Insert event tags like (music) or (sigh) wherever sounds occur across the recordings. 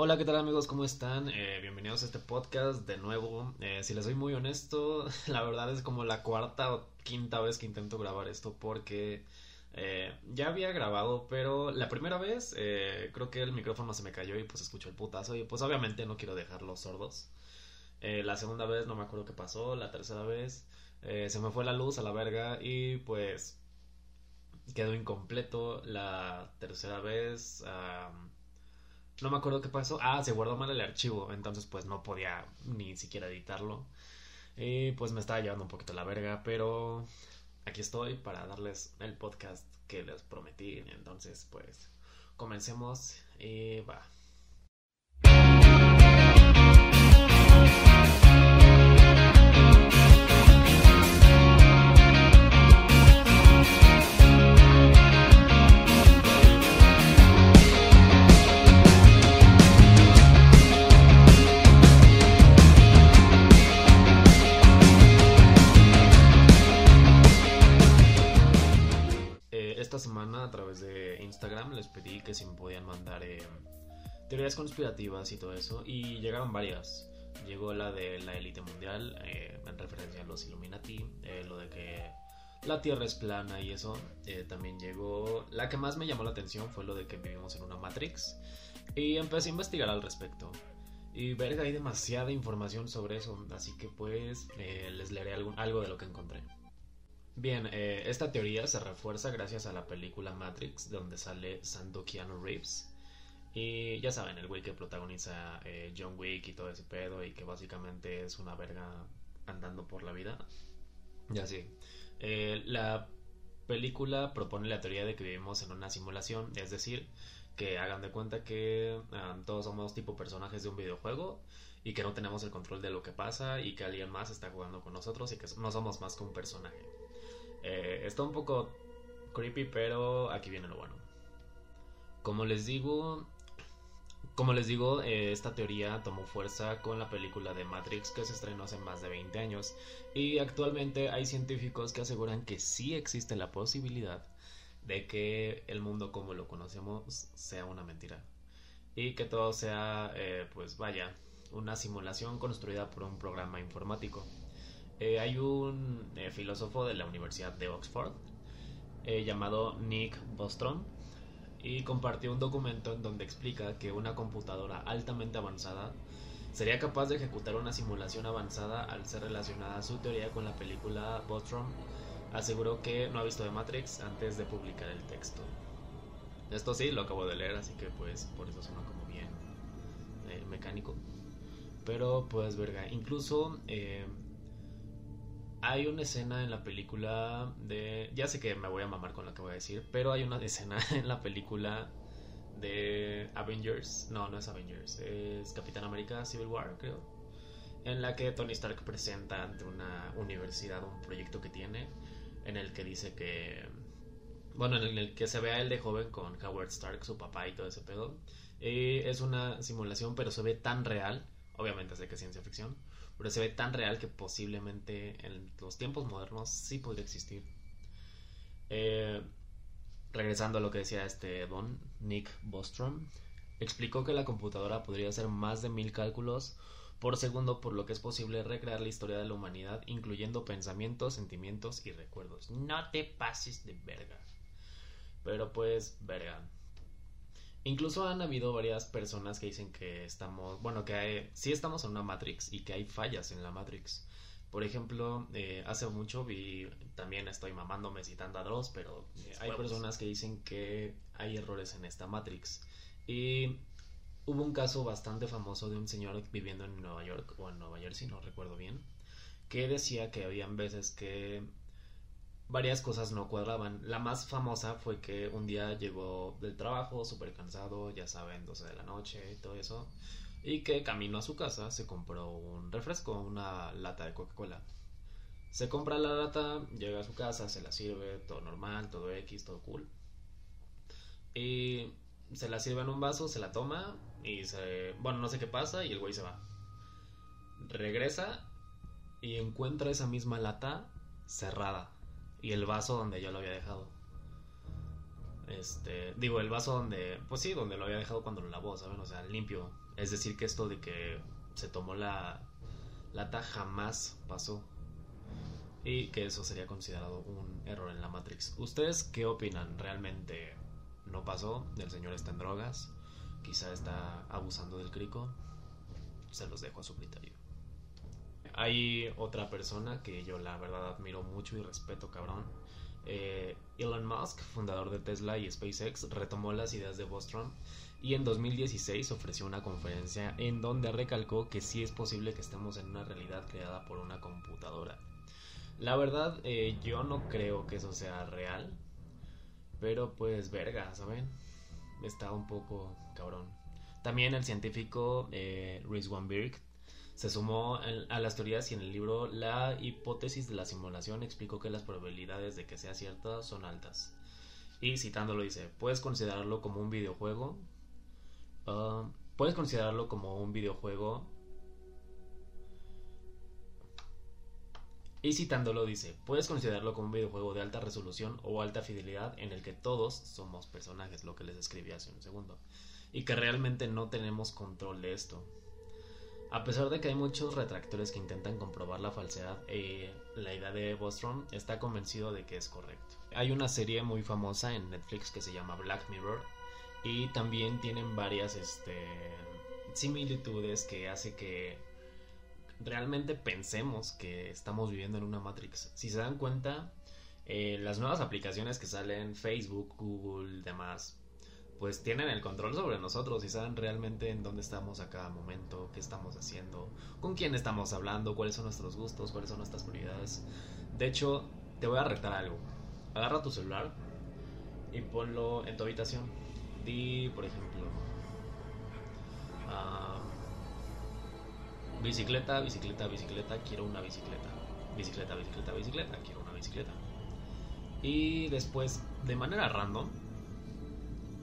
Hola, ¿qué tal amigos? ¿Cómo están? Eh, bienvenidos a este podcast de nuevo. Eh, si les soy muy honesto, (laughs) la verdad es como la cuarta o quinta vez que intento grabar esto porque eh, ya había grabado, pero la primera vez creo que el micrófono se me cayó y pues escucho el putazo y pues obviamente no quiero dejarlos sordos. la segunda vez no me acuerdo qué pasó, la tercera vez se me fue la luz a la verga y pues quedó incompleto. La tercera vez... No me acuerdo qué pasó. Ah, se guardó mal el archivo. Entonces, pues no podía ni siquiera editarlo. Y pues me estaba llevando un poquito la verga. Pero aquí estoy para darles el podcast que les prometí. Entonces, pues comencemos y va. Semana a través de Instagram les pedí que si me podían mandar eh, teorías conspirativas y todo eso y llegaron varias. Llegó la de la élite mundial eh, en referencia a los Illuminati, eh, lo de que la Tierra es plana y eso. también llegó... La que más me llamó la atención fue lo de que vivimos en una Matrix y empecé a investigar al respecto. Y verga, hay demasiada información sobre eso, así que pues les leeré algo de lo que encontré. Bien, eh, esta teoría se refuerza gracias a la película Matrix, donde sale Santo Keanu Reeves. Y ya saben, el güey que protagoniza eh, John Wick y todo ese pedo, y que básicamente es una verga andando por la vida. Ya sí. Eh, la película propone la teoría de que vivimos en una simulación, es decir, que hagan de cuenta que ah, todos somos tipo personajes de un videojuego y que no tenemos el control de lo que pasa y que alguien más está jugando con nosotros y que no somos más que un personaje. Eh, está un poco creepy, pero aquí viene lo bueno. Como les digo, como les digo, eh, esta teoría tomó fuerza con la película de Matrix que se estrenó hace más de 20 años y actualmente hay científicos que aseguran que sí existe la posibilidad de que el mundo como lo conocemos sea una mentira y que todo sea, eh, pues vaya, una simulación construida por un programa informático. Eh, hay un eh, filósofo de la Universidad de Oxford eh, llamado Nick Bostrom y compartió un documento en donde explica que una computadora altamente avanzada sería capaz de ejecutar una simulación avanzada al ser relacionada a su teoría con la película Bostrom. Aseguró que no ha visto de Matrix antes de publicar el texto. Esto sí, lo acabo de leer, así que pues por eso suena como bien mecánico. Pero pues verga, incluso hay una escena en la película de... Ya sé que me voy a mamar con lo que voy a decir, pero hay una escena (laughs) en la película de Avengers. No, no es Avengers, es Capitán América Civil War, creo. En la que Tony Stark presenta ante una universidad un proyecto que tiene, en el que dice que... Bueno, en el que se ve a él de joven con Howard Stark, su papá y todo ese pedo. Y es una simulación, pero se ve tan real. Obviamente sé que es ciencia ficción pero se ve tan real que posiblemente en los tiempos modernos sí podría existir. Eh, regresando a lo que decía este don Nick Bostrom, explicó que la computadora podría hacer más de mil cálculos por segundo, por lo que es posible recrear la historia de la humanidad, incluyendo pensamientos, sentimientos y recuerdos. No te pases de verga. Pero pues, verga. Incluso han habido varias personas que dicen que estamos, bueno, que hay, sí estamos en una Matrix y que hay fallas en la Matrix. Por ejemplo, eh, hace mucho vi, también estoy mamándome citando a Dross, pero eh, hay personas que dicen que hay errores en esta Matrix. Y hubo un caso bastante famoso de un señor viviendo en Nueva York o en Nueva Jersey, no recuerdo bien, que decía que habían veces que varias cosas no cuadraban. La más famosa fue que un día llegó del trabajo súper cansado, ya saben, 12 de la noche y todo eso, y que camino a su casa se compró un refresco, una lata de Coca-Cola. Se compra la lata, llega a su casa, se la sirve, todo normal, todo X, todo cool. Y se la sirve en un vaso, se la toma y se... Bueno, no sé qué pasa y el güey se va. Regresa y encuentra esa misma lata cerrada y el vaso donde yo lo había dejado. Este, digo, el vaso donde, pues sí, donde lo había dejado cuando lo lavó, ¿saben? O sea, limpio. Es decir, que esto de que se tomó la lata jamás pasó. Y que eso sería considerado un error en la Matrix. ¿Ustedes qué opinan? ¿Realmente no pasó? ¿El señor está en drogas? ¿Quizá está abusando del crico? Se los dejo a su criterio. Hay otra persona que yo la verdad admiro mucho y respeto, cabrón. Eh, Elon Musk, fundador de Tesla y SpaceX, retomó las ideas de Bostrom y en 2016 ofreció una conferencia en donde recalcó que sí es posible que estemos en una realidad creada por una computadora. La verdad, eh, yo no creo que eso sea real, pero pues verga, ¿saben? Está un poco cabrón. También el científico eh, Rizwan Birk se sumó a las teorías y en el libro La hipótesis de la simulación explicó que las probabilidades de que sea cierta son altas. Y citándolo dice, puedes considerarlo como un videojuego. Ah, puedes considerarlo como un videojuego. Y citándolo dice, puedes considerarlo como un videojuego de alta resolución o alta fidelidad en el que todos somos personajes, lo que les escribí hace un segundo. Y que realmente no tenemos control de esto. A pesar de que hay muchos retractores que intentan comprobar la falsedad, eh, la idea de Bostrom está convencido de que es correcto. Hay una serie muy famosa en Netflix que se llama Black Mirror y también tienen varias este, similitudes que hace que realmente pensemos que estamos viviendo en una Matrix. Si se dan cuenta, eh, las nuevas aplicaciones que salen, Facebook, Google, demás, pues tienen el control sobre nosotros y saben realmente en dónde estamos a cada momento, qué estamos haciendo, con quién estamos hablando, cuáles son nuestros gustos, cuáles son nuestras prioridades. De hecho, te voy a retar algo. Agarra tu celular y ponlo en tu habitación. Di, por ejemplo, ah, bicicleta, bicicleta, bicicleta, quiero una bicicleta. Bicicleta, bicicleta, bicicleta, quiero una bicicleta. Y después, de manera random,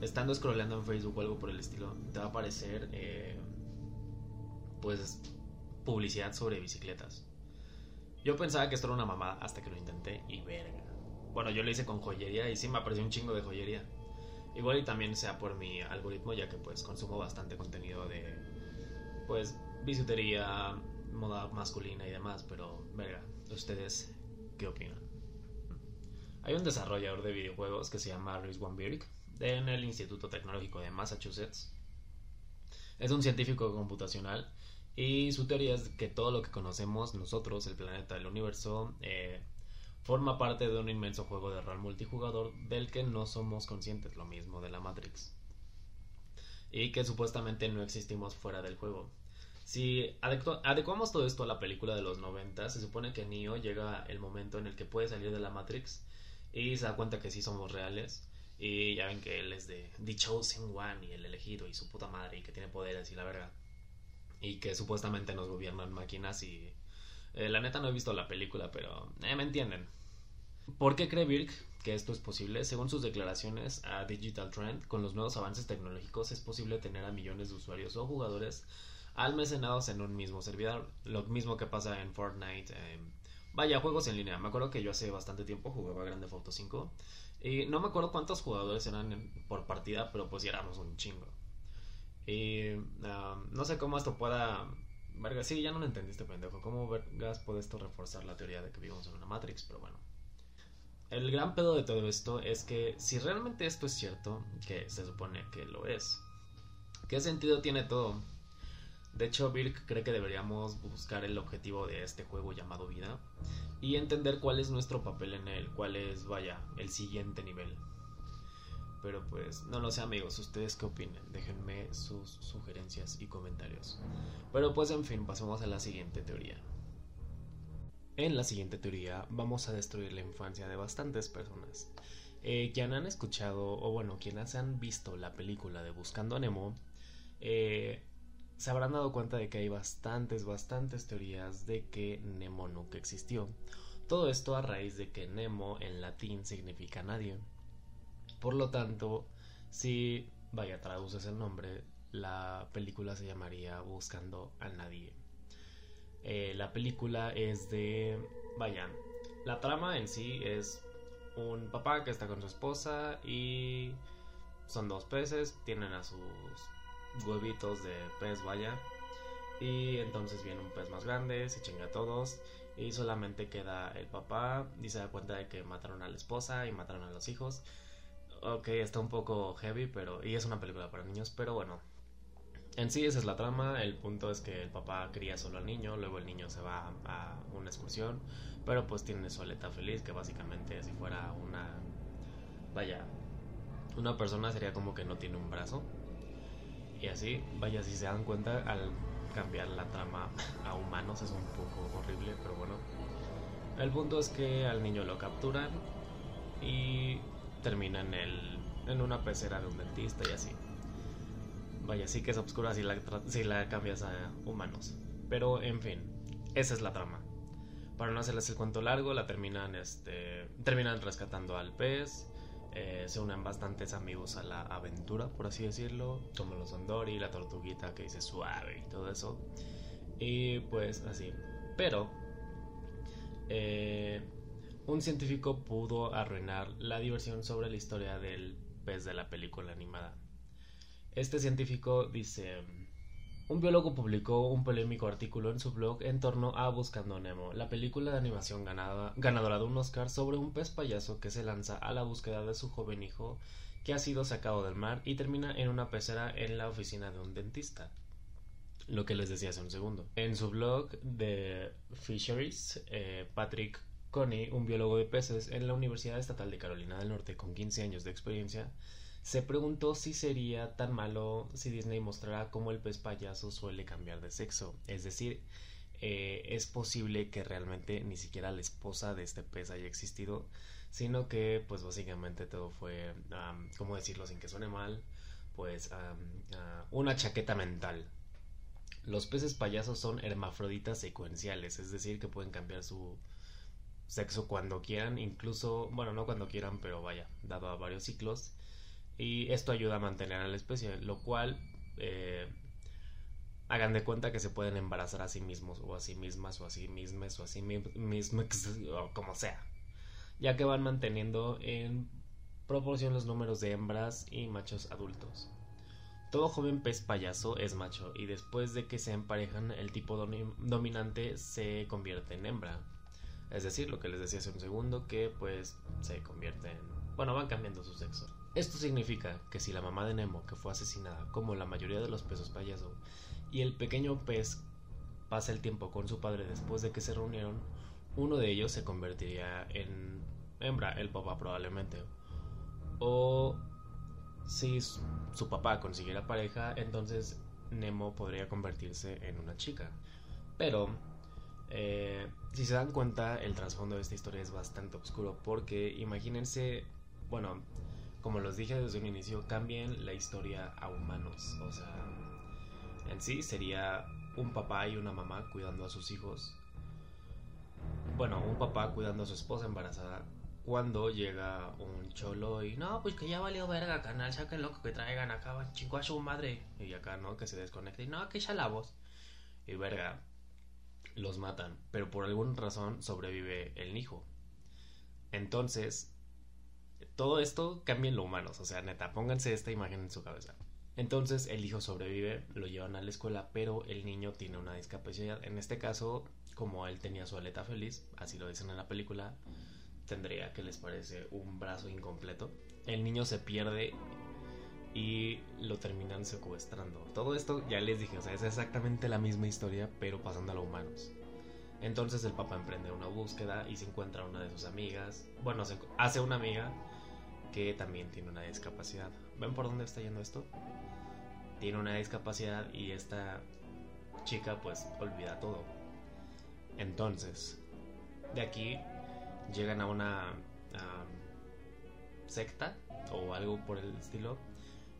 estando scrollando en Facebook o algo por el estilo, te va a aparecer eh, pues publicidad sobre bicicletas. Yo pensaba que esto era una mamá hasta que lo intenté y verga. Bueno, yo lo hice con joyería y sí me apareció un chingo de joyería. Igual y también sea por mi algoritmo, ya que pues consumo bastante contenido de pues bisutería, moda masculina y demás, pero verga, ¿ustedes qué opinan? Hay un desarrollador de videojuegos que se llama Luis Wambirk en el Instituto Tecnológico de Massachusetts. Es un científico computacional y su teoría es que todo lo que conocemos nosotros, el planeta, el universo, eh, forma parte de un inmenso juego de rol multijugador del que no somos conscientes, lo mismo de la Matrix. Y que supuestamente no existimos fuera del juego. Si adecuamos todo esto a la película de los 90, se supone que Neo llega el momento en el que puede salir de la Matrix y se da cuenta que sí somos reales y ya ven que él es de The Chosen One y el elegido y su puta madre y que tiene poderes y la verga. Y que supuestamente nos gobiernan máquinas y... Eh, la neta no he visto la película, pero eh, me entienden. ¿Por qué cree Birk que esto es posible? Según sus declaraciones a Digital Trend, con los nuevos avances tecnológicos es posible tener a millones de usuarios o jugadores almacenados en un mismo servidor. Lo mismo que pasa en Fortnite. Vaya, juegos en línea. Me acuerdo que yo hace bastante tiempo jugaba Grande Auto 5 y no me acuerdo cuántos jugadores eran por partida, pero pues ya éramos un chingo. Y no sé cómo esto pueda... Verga, sí, ya no lo entendiste, pendejo. ¿Cómo vergas puede esto reforzar la teoría de que vivimos en una Matrix? Pero bueno. El gran pedo de todo esto es que si realmente esto es cierto, que se supone que lo es, ¿qué sentido tiene todo? De hecho, Birk cree que deberíamos buscar el objetivo de este juego llamado vida y entender cuál es nuestro papel en él, cuál es, vaya, el siguiente nivel. Pero pues, no lo sé amigos, ¿ustedes qué opinan? Déjenme sus sugerencias y comentarios. Pero pues, en fin, pasemos a la siguiente teoría. En la siguiente teoría vamos a destruir la infancia de bastantes personas. Eh, quien han escuchado, o bueno, quienes han visto la película de Buscando a Nemo, eh, se habrán dado cuenta de que hay bastantes, bastantes teorías de que Nemo nunca existió. Todo esto a raíz de que Nemo en latín significa nadie. Por lo tanto, si, vaya, traduces el nombre, la película se llamaría Buscando a Nadie. Eh, la película es de, vaya, la trama en sí es un papá que está con su esposa y son dos peces, tienen a sus huevitos de pez, vaya. Y entonces viene un pez más grande, se chinga a todos y solamente queda el papá y se da cuenta de que mataron a la esposa y mataron a los hijos. Ok, está un poco heavy, pero y es una película para niños, pero bueno. En sí esa es la trama, el punto es que el papá cría solo al niño, luego el niño se va a una excursión, pero pues tiene su aleta feliz, que básicamente si fuera una... Vaya, una persona sería como que no tiene un brazo. Y así, vaya, si se dan cuenta, al cambiar la trama a humanos es un poco horrible, pero bueno. El punto es que al niño lo capturan y termina en, el, en una pecera de un dentista y así. Vaya, sí que es oscura si la, si la cambias a humanos. Pero en fin, esa es la trama. Para no hacerles el cuento largo, la terminan, este, terminan rescatando al pez eh, se unen bastantes amigos a la aventura, por así decirlo, como los Andori, la tortuguita que dice suave y todo eso. Y pues así. Pero eh, un científico pudo arruinar la diversión sobre la historia del pez de la película animada. Este científico dice, un biólogo publicó un polémico artículo en su blog en torno a Buscando Nemo, la película de animación ganadora de un Oscar sobre un pez payaso que se lanza a la búsqueda de su joven hijo que ha sido sacado del mar y termina en una pecera en la oficina de un dentista. Lo que les decía hace un segundo. En su blog de Fisheries, eh, Patrick Coney, un biólogo de peces en la Universidad Estatal de Carolina del Norte con 15 años de experiencia, se preguntó si sería tan malo si Disney mostrara cómo el pez payaso suele cambiar de sexo. Es decir, eh, es posible que realmente ni siquiera la esposa de este pez haya existido, sino que pues básicamente todo fue, ¿cómo decirlo sin que suene mal? Pues una chaqueta mental. Los peces payasos son hermafroditas secuenciales, es decir, que pueden cambiar su sexo cuando quieran, incluso, bueno, no cuando quieran, pero vaya, dado a varios ciclos y esto ayuda a mantener a la especie, lo cual eh, hagan de cuenta que se pueden embarazar a sí mismos o a sí mismas o a sí mismas o a sí mismas o como sea, ya que van manteniendo en proporción los números de hembras y machos adultos. Todo joven pez payaso es macho y después de que se emparejan el tipo dominante se convierte en hembra. Es decir, lo que les decía hace un segundo, que pues se convierte en... Bueno, van cambiando su sexo. Esto significa que si la mamá de Nemo, que fue asesinada como la mayoría de los peces payaso, y el pequeño pez pasa el tiempo con su padre después de que se reunieron, uno de ellos se convertiría en hembra, el papá probablemente. O si su papá consiguiera pareja, entonces Nemo podría convertirse en una chica. Pero, eh, si se dan cuenta, el trasfondo de esta historia es bastante oscuro porque imagínense, bueno, como los dije desde un inicio, cambien la historia a humanos. O sea, en sí sería un papá y una mamá cuidando a sus hijos. Bueno, un papá cuidando a su esposa embarazada. Cuando llega un cholo y no, pues que ya valió verga, canal, saquen lo que traigan acá, chingo a su madre. Y acá, ¿no? Que se desconecte y no, que ya la voz. Y verga, los matan. Pero por alguna razón sobrevive el hijo. Entonces, todo esto cambia en lo humanos, o sea, neta, pónganse esta imagen en su cabeza. Entonces el hijo sobrevive, lo llevan a la escuela, pero el niño tiene una discapacidad. En este caso, como él tenía su aleta feliz, así lo dicen en la película, tendría que les parece un brazo incompleto. El niño se pierde y lo terminan secuestrando. Todo esto ya les dije, o sea, es exactamente la misma historia, pero pasando a los humanos. Entonces el papá emprende una búsqueda y se encuentra una de sus amigas. Bueno, se hace una amiga que también tiene una discapacidad. ¿Ven por dónde está yendo esto? Tiene una discapacidad y esta chica pues olvida todo. Entonces, de aquí llegan a una secta o algo por el estilo,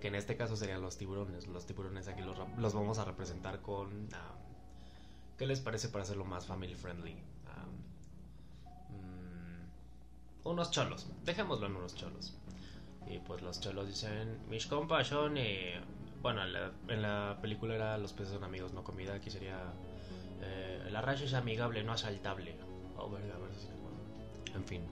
que en este caso serían los tiburones. Los tiburones aquí los, vamos a representar con... ¿Qué les parece para hacerlo más family friendly? Unos cholos, dejémoslo en unos cholos. Y pues los cholos dicen, mis compas son, eh, bueno, en la, película era los peces son amigos, no comida, aquí sería, eh, la raza es amigable, no asaltable. Oh, verga, En fin.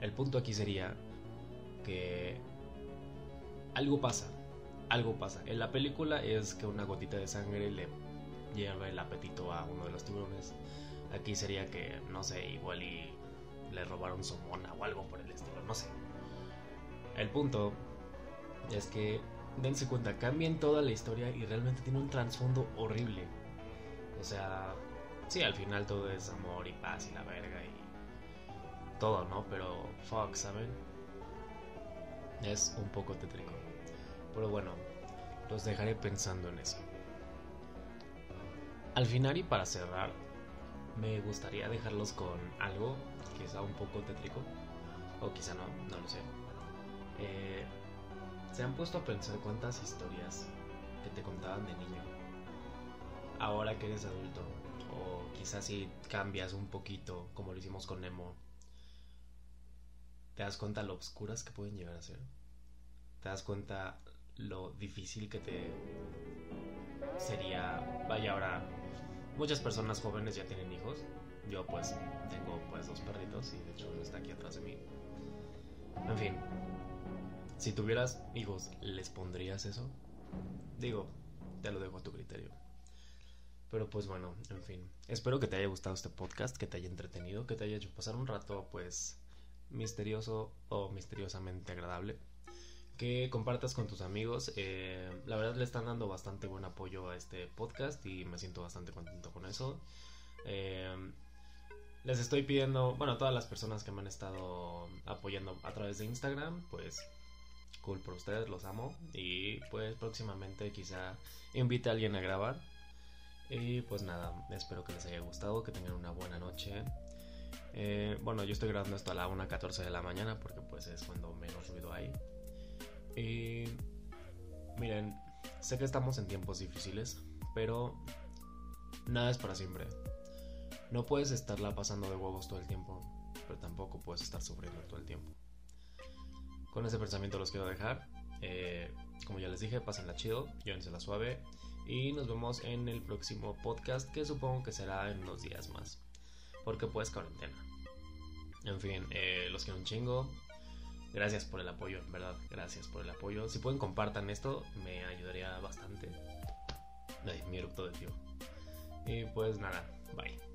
el punto aquí sería que algo pasa, algo pasa. En la película es que una gotita de sangre le lleva el apetito a uno de los tiburones. Aquí sería que, no sé, igual y le robaron su mona o algo por el estilo, no sé. El punto es que dense cuenta, cambian toda la historia y realmente tiene un trasfondo horrible. O sea, sí, al final todo es amor y paz y la verga y todo, ¿no? Pero fuck, ¿saben? Es un poco tétrico. Pero bueno, los dejaré pensando en eso. Al final y para cerrar, me gustaría dejarlos con algo quizá un poco tétrico, o quizá no, no lo sé. Eh, ¿Se han puesto a pensar cuántas historias que te contaban de niño, ahora que eres adulto, o quizás si cambias un poquito, como lo hicimos con Nemo, te das cuenta lo oscuras que pueden llegar a ser? ¿Te das cuenta lo difícil que te sería, vaya ahora, muchas personas jóvenes ya tienen hijos, yo pues tengo pues dos perritos y de hecho uno está aquí atrás de mí. En fin, si tuvieras hijos, ¿les pondrías eso? Digo, te lo dejo a tu criterio. Pero pues bueno, en fin. Espero que te haya gustado este podcast, que te haya entretenido, que te haya hecho pasar un rato pues misterioso o misteriosamente agradable que compartas con tus amigos. Eh, la verdad le están dando bastante buen apoyo a este podcast y me siento bastante contento con eso. Eh, les estoy pidiendo, bueno, a todas las personas que me han estado apoyando a través de Instagram, pues cool por ustedes, los amo. Y pues próximamente quizá invite a alguien a grabar. Y pues nada, espero que les haya gustado, que tengan una buena noche. Eh, bueno, yo estoy grabando esto a la 1.14 de la mañana porque pues es cuando menos ruido hay. Y miren, sé que estamos en tiempos difíciles, pero nada es para siempre. No puedes estarla pasando de huevos todo el tiempo, pero tampoco puedes estar sufriendo todo el tiempo. Con ese pensamiento los quiero dejar. Eh, como ya les dije, pásenla chido, la suave y nos vemos en el próximo podcast que supongo que será en unos días más. Porque pues cuarentena. En fin, eh, los quiero un chingo. Gracias por el apoyo, en verdad. Gracias por el apoyo. Si pueden compartan esto, me ayudaría bastante. Ay, mi eructo de tío. Y pues nada, bye.